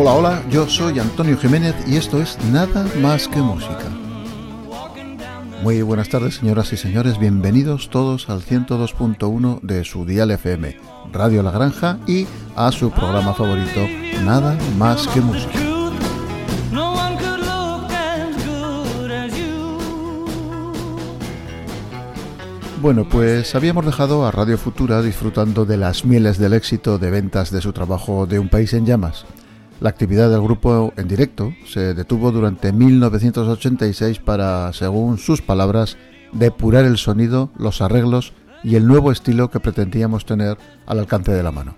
Hola, hola, yo soy Antonio Jiménez y esto es Nada más que música. Muy buenas tardes, señoras y señores, bienvenidos todos al 102.1 de su dial FM, Radio La Granja y a su programa favorito, Nada más que música. Bueno, pues habíamos dejado a Radio Futura disfrutando de las mieles del éxito de ventas de su trabajo de Un País en Llamas. La actividad del grupo en directo se detuvo durante 1986 para, según sus palabras, depurar el sonido, los arreglos y el nuevo estilo que pretendíamos tener al alcance de la mano.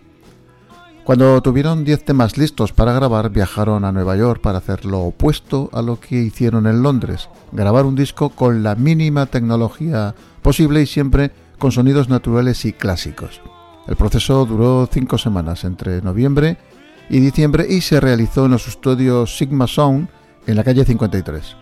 Cuando tuvieron 10 temas listos para grabar, viajaron a Nueva York para hacer lo opuesto a lo que hicieron en Londres, grabar un disco con la mínima tecnología posible y siempre con sonidos naturales y clásicos. El proceso duró cinco semanas, entre noviembre y diciembre, y se realizó en los estudios Sigma Sound en la calle 53.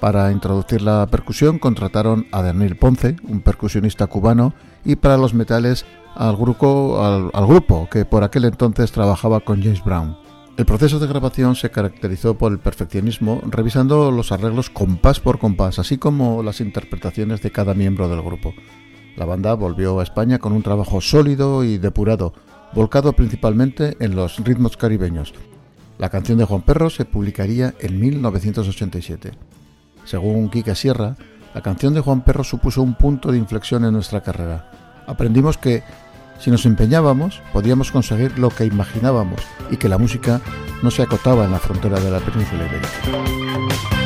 Para introducir la percusión contrataron a Daniel Ponce, un percusionista cubano, y para los metales al grupo, al, al grupo que por aquel entonces trabajaba con James Brown. El proceso de grabación se caracterizó por el perfeccionismo, revisando los arreglos compás por compás, así como las interpretaciones de cada miembro del grupo. La banda volvió a España con un trabajo sólido y depurado, volcado principalmente en los ritmos caribeños. La canción de Juan Perro se publicaría en 1987. Según Kika Sierra, la canción de Juan Perro supuso un punto de inflexión en nuestra carrera. Aprendimos que si nos empeñábamos, podíamos conseguir lo que imaginábamos y que la música no se acotaba en la frontera de la península ibérica.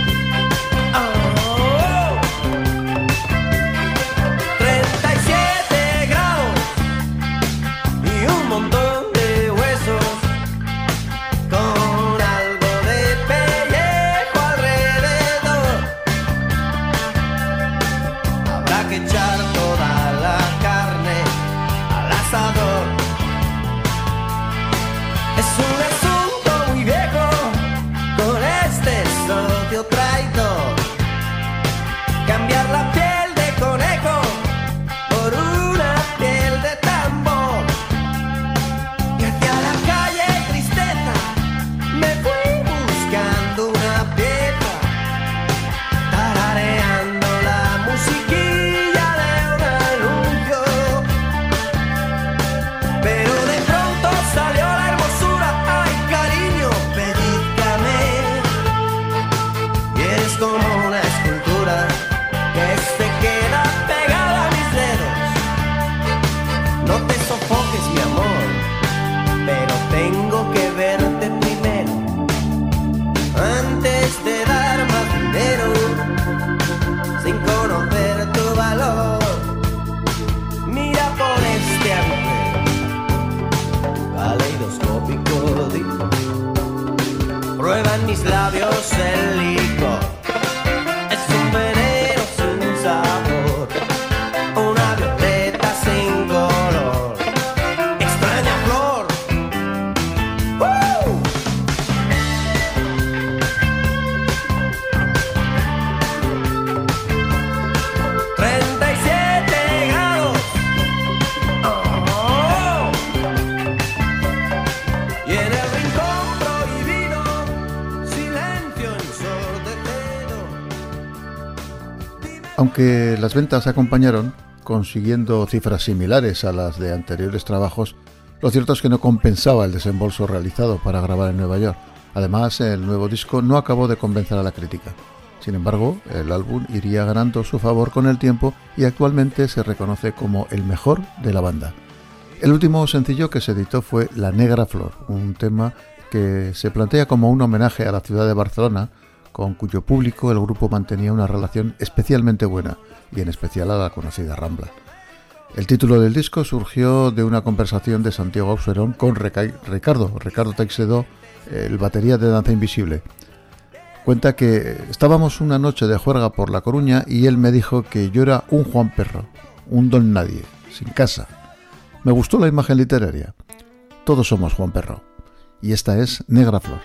Aunque las ventas acompañaron, consiguiendo cifras similares a las de anteriores trabajos, lo cierto es que no compensaba el desembolso realizado para grabar en Nueva York. Además, el nuevo disco no acabó de convencer a la crítica. Sin embargo, el álbum iría ganando su favor con el tiempo y actualmente se reconoce como el mejor de la banda. El último sencillo que se editó fue La Negra Flor, un tema que se plantea como un homenaje a la ciudad de Barcelona, con cuyo público el grupo mantenía una relación especialmente buena, y en especial a la conocida Rambla. El título del disco surgió de una conversación de Santiago Auxerón con Ricardo, Ricardo Teixedo, el batería de Danza Invisible. Cuenta que estábamos una noche de juerga por La Coruña y él me dijo que yo era un Juan Perro, un don nadie, sin casa. Me gustó la imagen literaria. Todos somos Juan Perro. Y esta es Negra Flor.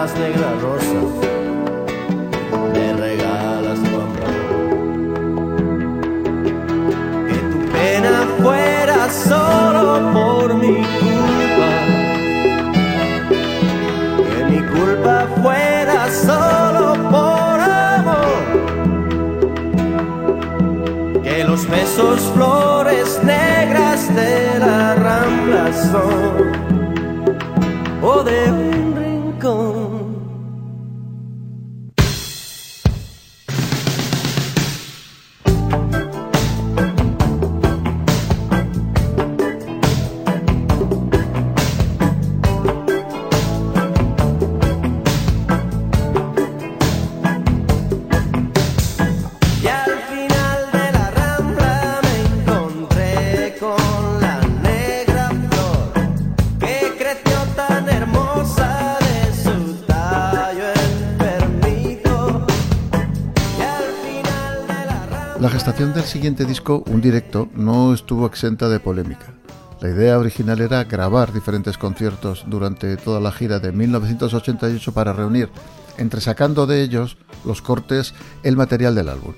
¿Dónde vas, negra rosa? Me regalas tu amor. Que tu pena fuera solo por mi culpa. Que mi culpa fuera solo por amor. Que los besos flores negras de la rambla son. O de gestación del siguiente disco, Un Directo, no estuvo exenta de polémica. La idea original era grabar diferentes conciertos durante toda la gira de 1988 para reunir, entresacando de ellos los cortes, el material del álbum.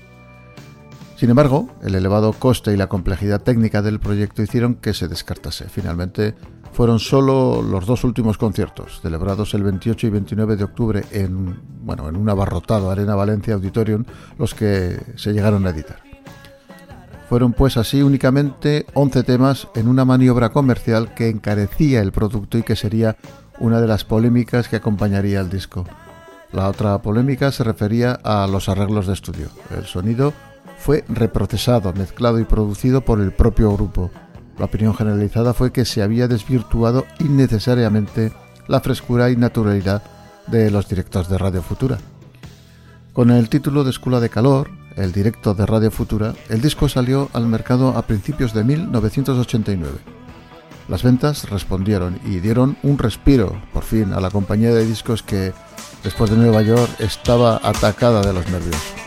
Sin embargo, el elevado coste y la complejidad técnica del proyecto hicieron que se descartase. Finalmente, fueron solo los dos últimos conciertos, celebrados el 28 y 29 de octubre en, bueno, en un abarrotado Arena Valencia Auditorium, los que se llegaron a editar. Fueron pues así únicamente 11 temas en una maniobra comercial que encarecía el producto y que sería una de las polémicas que acompañaría el disco. La otra polémica se refería a los arreglos de estudio. El sonido fue reprocesado, mezclado y producido por el propio grupo. La opinión generalizada fue que se había desvirtuado innecesariamente la frescura y naturalidad de los directos de Radio Futura. Con el título de Escuela de Calor, el directo de Radio Futura, el disco salió al mercado a principios de 1989. Las ventas respondieron y dieron un respiro, por fin, a la compañía de discos que, después de Nueva York, estaba atacada de los nervios.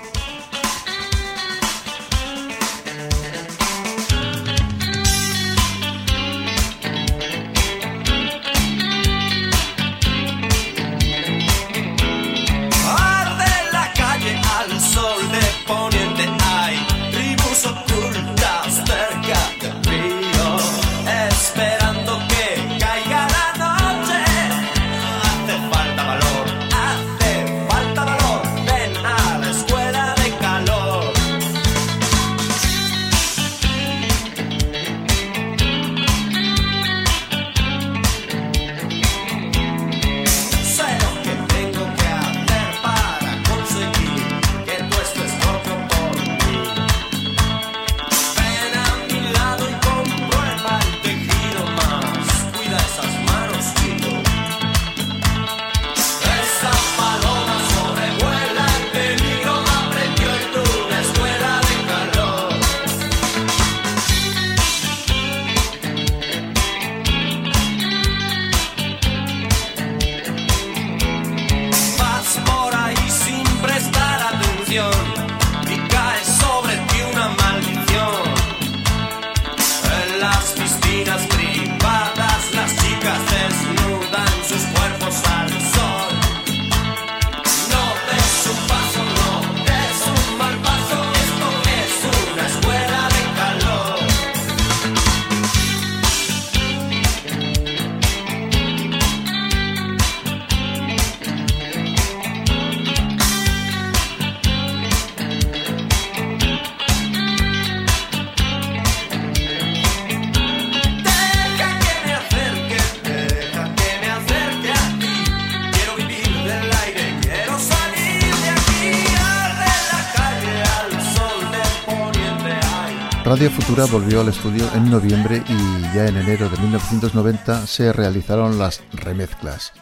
Futura volvió al estudio en noviembre y ya en enero de 1990 se realizaron las remezclas.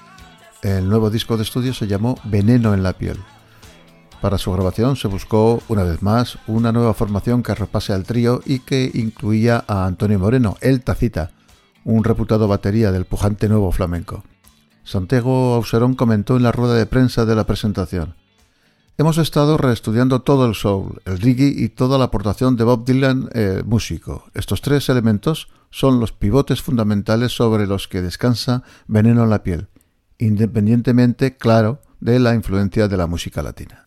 El nuevo disco de estudio se llamó Veneno en la piel. Para su grabación se buscó, una vez más, una nueva formación que repase al trío y que incluía a Antonio Moreno, el Tacita, un reputado batería del pujante nuevo flamenco. Santiago Auserón comentó en la rueda de prensa de la presentación. Hemos estado reestudiando todo el soul, el reggae y toda la aportación de Bob Dylan, eh, músico. Estos tres elementos son los pivotes fundamentales sobre los que descansa Veneno en la piel, independientemente, claro, de la influencia de la música latina.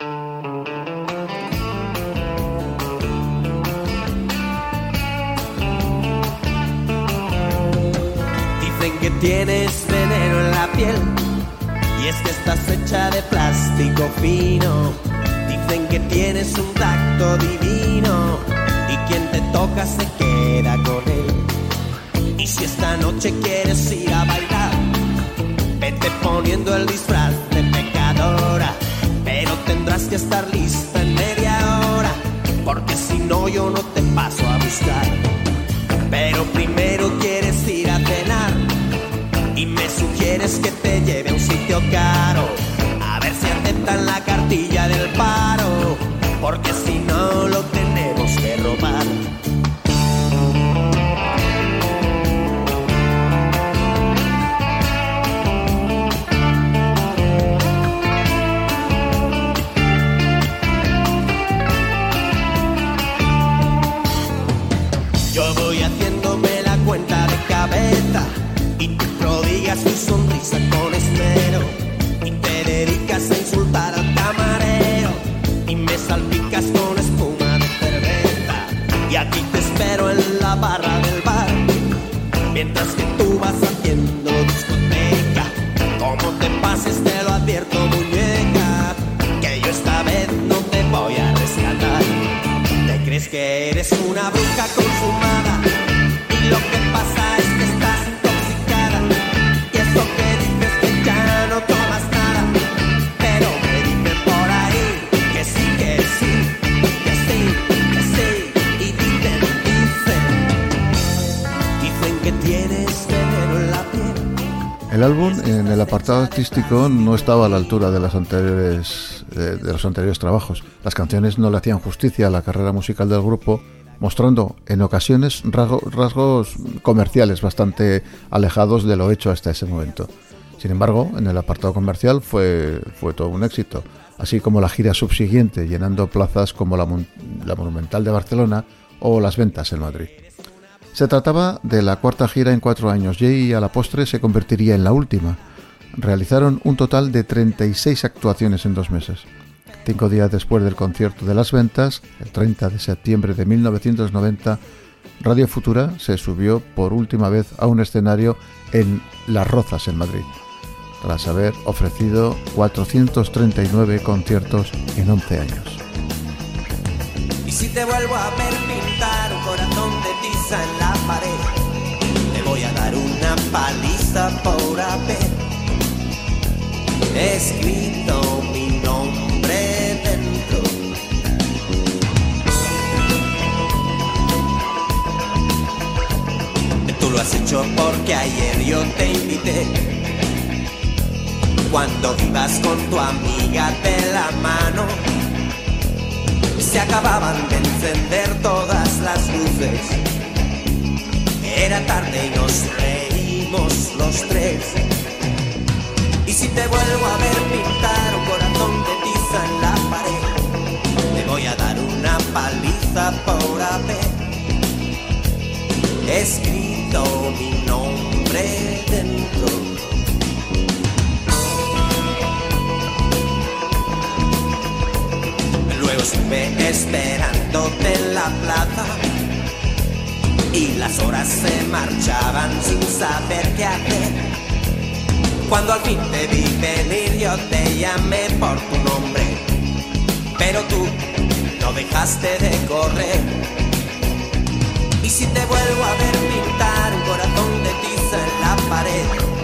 Dicen que tienes veneno en la piel es que estás hecha de plástico fino. Dicen que tienes un tacto divino y quien te toca se queda con él. Y si esta noche quieres ir a bailar, vete poniendo el disfraz de pecadora. Pero tendrás que estar lista en media hora, porque si no yo no te paso a buscar. Pero primero quieres aceptan la cartilla del paro, apartado artístico no estaba a la altura de los anteriores trabajos. Las canciones no le hacían justicia a la carrera musical del grupo, mostrando en ocasiones rasgo- rasgos comerciales bastante alejados de lo hecho hasta ese momento. Sin embargo, en el apartado comercial fue, todo un éxito, así como la gira subsiguiente, llenando plazas como la, la Monumental de Barcelona o las ventas en Madrid. Se trataba de la cuarta gira en cuatro años y a la postre se convertiría en la última. Realizaron un total de 36 actuaciones en dos meses. Cinco días después del concierto de las ventas, el 30 de septiembre de 1990, Radio Futura se subió por última vez a un escenario en Las Rozas, en Madrid, tras haber ofrecido 439 conciertos en 11 años. Y si te vuelvo a ver pintar un corazón de tiza en la pared, te voy a dar una paliza por haber escrito mi nombre dentro. Tú lo has hecho porque ayer yo te invité. Cuando ibas con tu amiga de la mano se acababan de encender todas las luces. Era tarde y nos reímos los tres. Si te vuelvo a ver pintar un corazón de tiza en la pared, te voy a dar una paliza por haber escrito mi nombre dentro. Luego estuve esperándote en la plaza y las horas se marchaban sin saber qué hacer. Cuando al fin te vi venir yo te llamé por tu nombre, pero tú no dejaste de correr. Y si te vuelvo a ver pintar un corazón de tiza en la pared,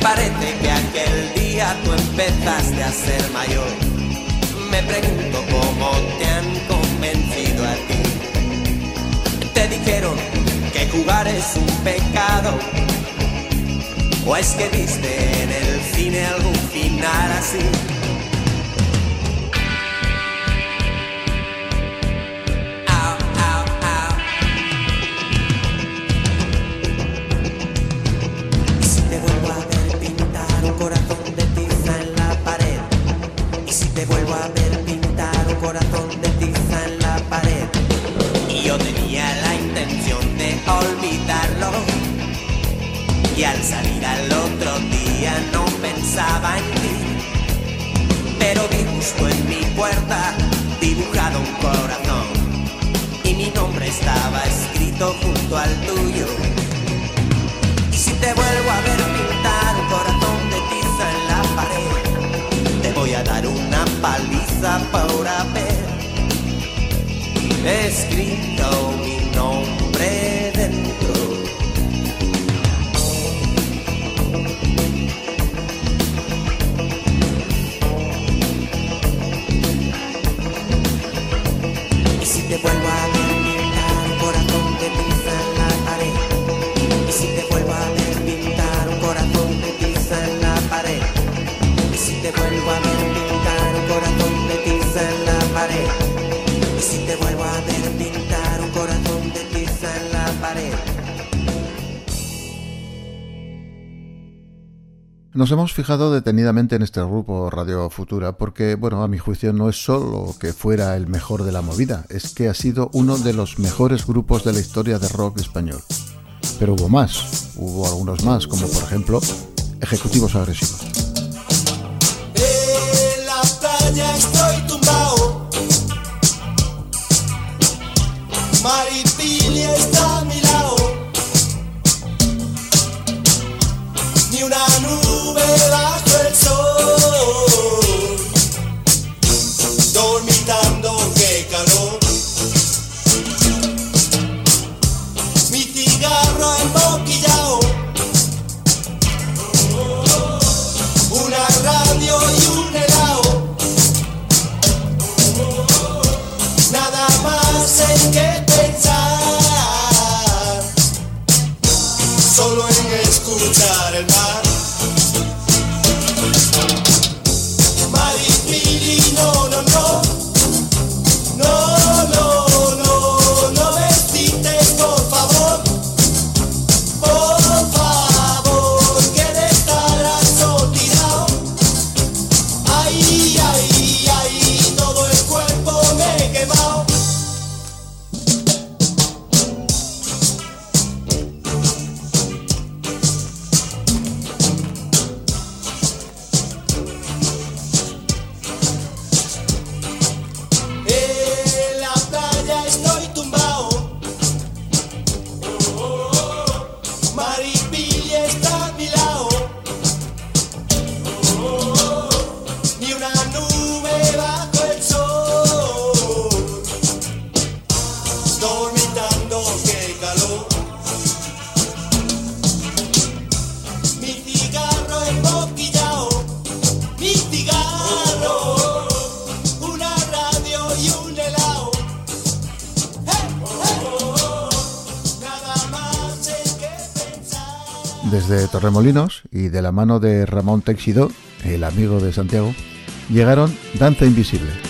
Parece que aquel día tú empezaste a ser mayor. Me Me pregunto cómo te han convencido a ti. Te dijeron que jugar es un pecado. ¿O es que viste en el cine algún final así? Y al salir al otro día no pensaba en ti. Pero vi justo en mi puerta dibujado un corazón. Y mi nombre estaba escrito junto al tuyo. Y si te vuelvo a ver pintar un corazón de tiza en la pared, te voy a dar una paliza por haber escrito Nos hemos fijado detenidamente en este grupo Radio Futura porque, bueno, a mi juicio no es solo que fuera el mejor de la movida, es que ha sido uno de los mejores grupos de la historia de rock español. Pero hubo más, hubo algunos más, como por ejemplo Ejecutivos Agresivos. Desde Torremolinos y de la mano de Ramón Texido, el amigo de Santiago, llegaron Danza Invisible.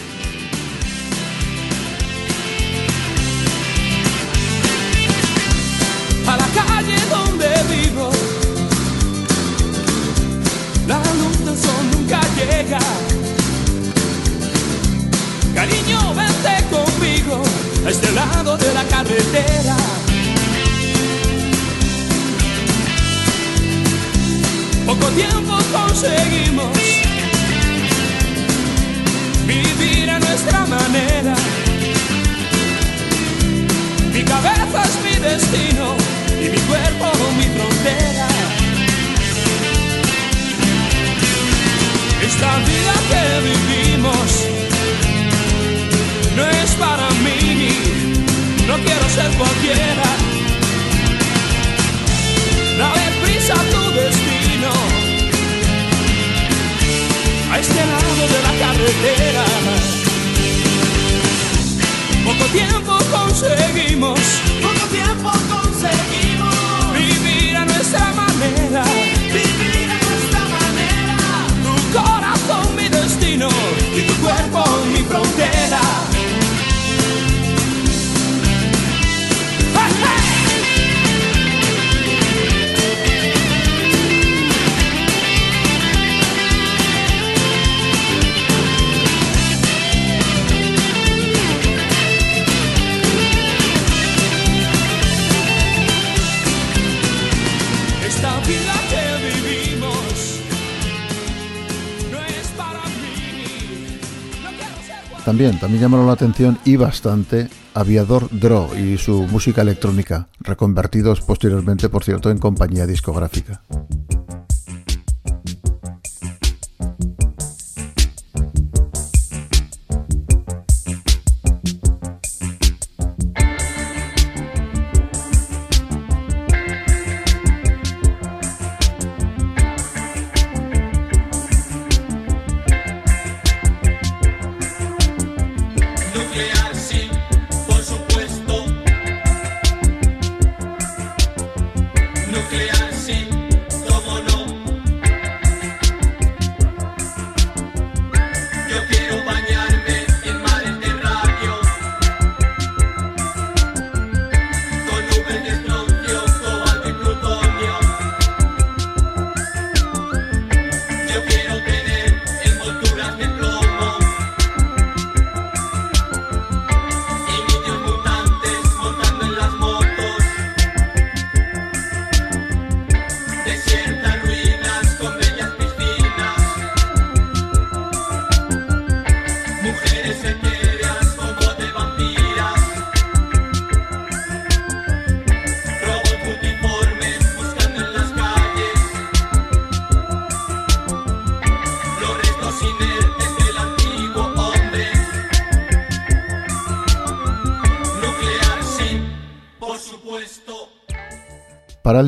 también, también llamaron la atención y bastante Aviador Draw y su música electrónica, reconvertidos posteriormente, por cierto, en compañía discográfica.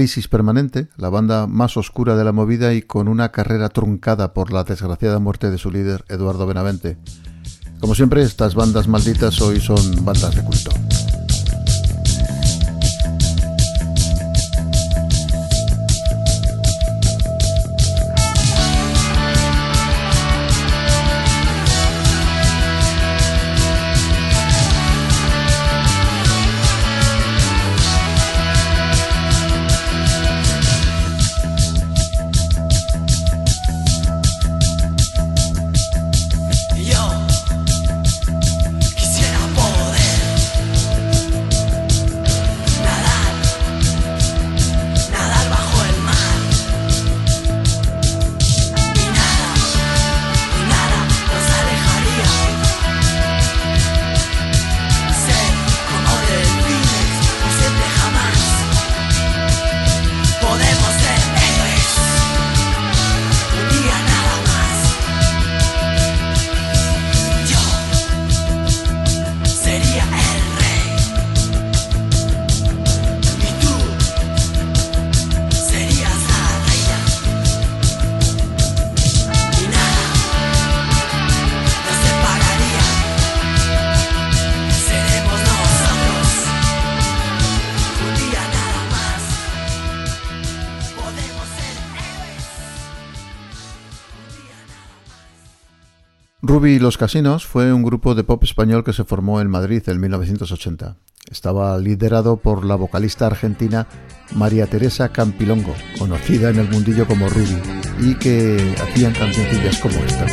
parálisis permanente, la banda más oscura de la movida y con una carrera truncada por la desgraciada muerte de su líder Eduardo Benavente. Como siempre, estas bandas malditas hoy son bandas de culto. Ruby los Casinos fue un grupo de pop español que se formó en Madrid en 1980. Estaba liderado por la vocalista argentina María Teresa Campilongo, conocida en el mundillo como Ruby, y que hacían cancioncillas como esta.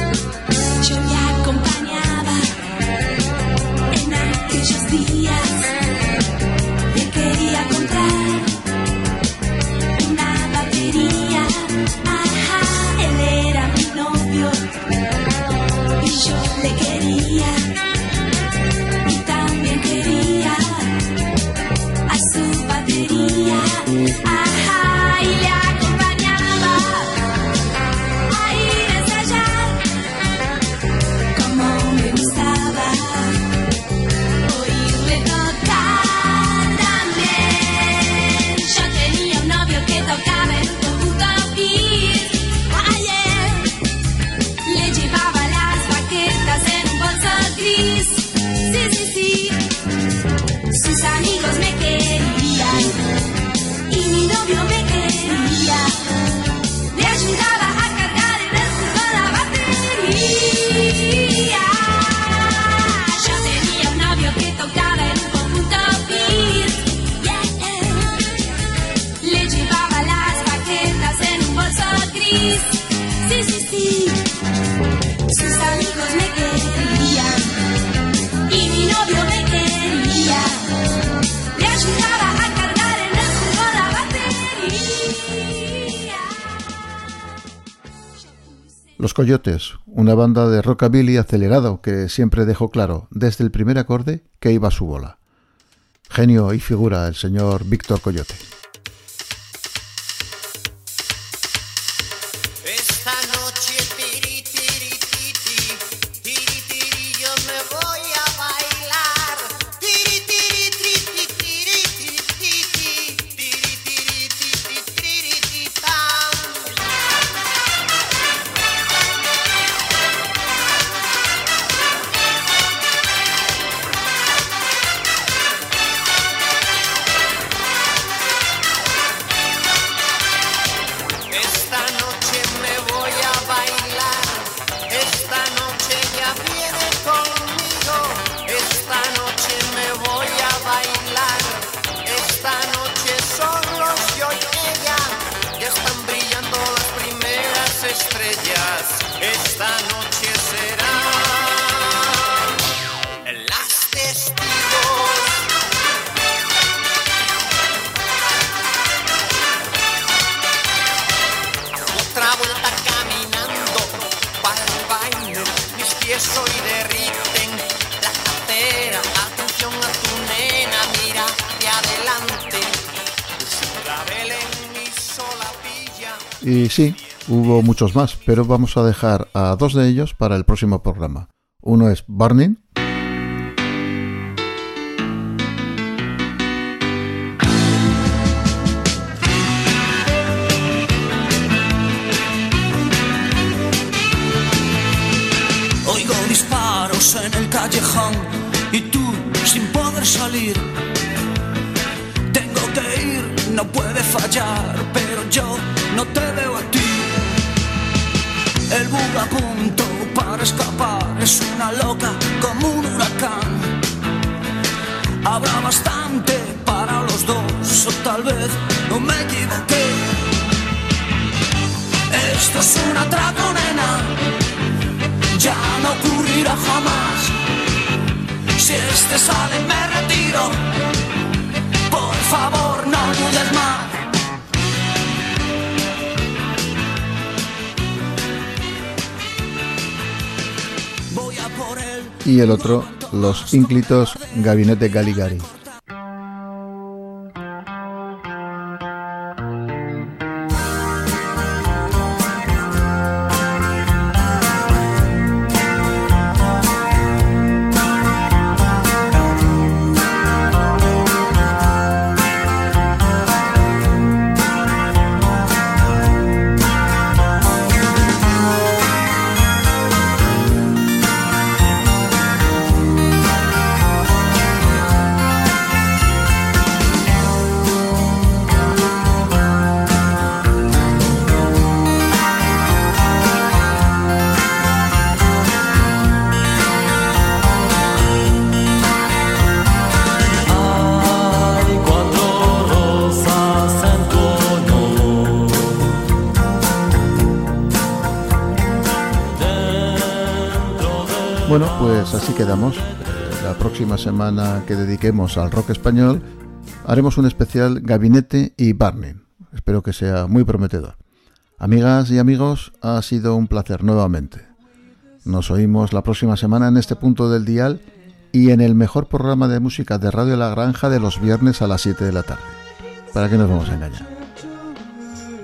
Los Coyotes, una banda de rockabilly acelerado que siempre dejó claro desde el primer acorde que iba a su bola. Genio y figura el señor Víctor Coyote. Y sí, hubo muchos más, pero vamos a dejar a dos de ellos para el próximo programa. Uno es Burning Oigo disparos en el callejón y tú sin poder salir. Tengo que ir, no puede fallar, pero yo no te veo a ti. El bug a punto para escapar es una loca como un huracán. Habrá bastante para los dos, o tal vez no me equivoqué. Esto es una atraco, nena ya no ocurrirá jamás. Si este sale me retiro, por favor no dudes más. Y el otro, los ínclitos Gabinete Galigari. Así quedamos. Eh, La próxima semana que dediquemos al rock español haremos un especial Gabinete y Burning. Espero que sea muy prometedor. Amigas y amigos, ha sido un placer nuevamente. Nos oímos la próxima semana en este punto del dial y en el mejor programa de música de Radio La Granja de los viernes a las 7 de la tarde. ¿Para qué nos vamos a engañar?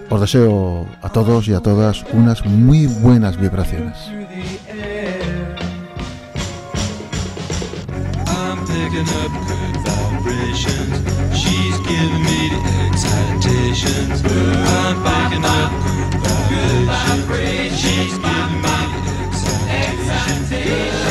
Os deseo a todos y a todas unas muy buenas vibraciones. picking up good vibrations. She's giving me the excitations. I'm picking up good vibrations. She's giving me the excitations.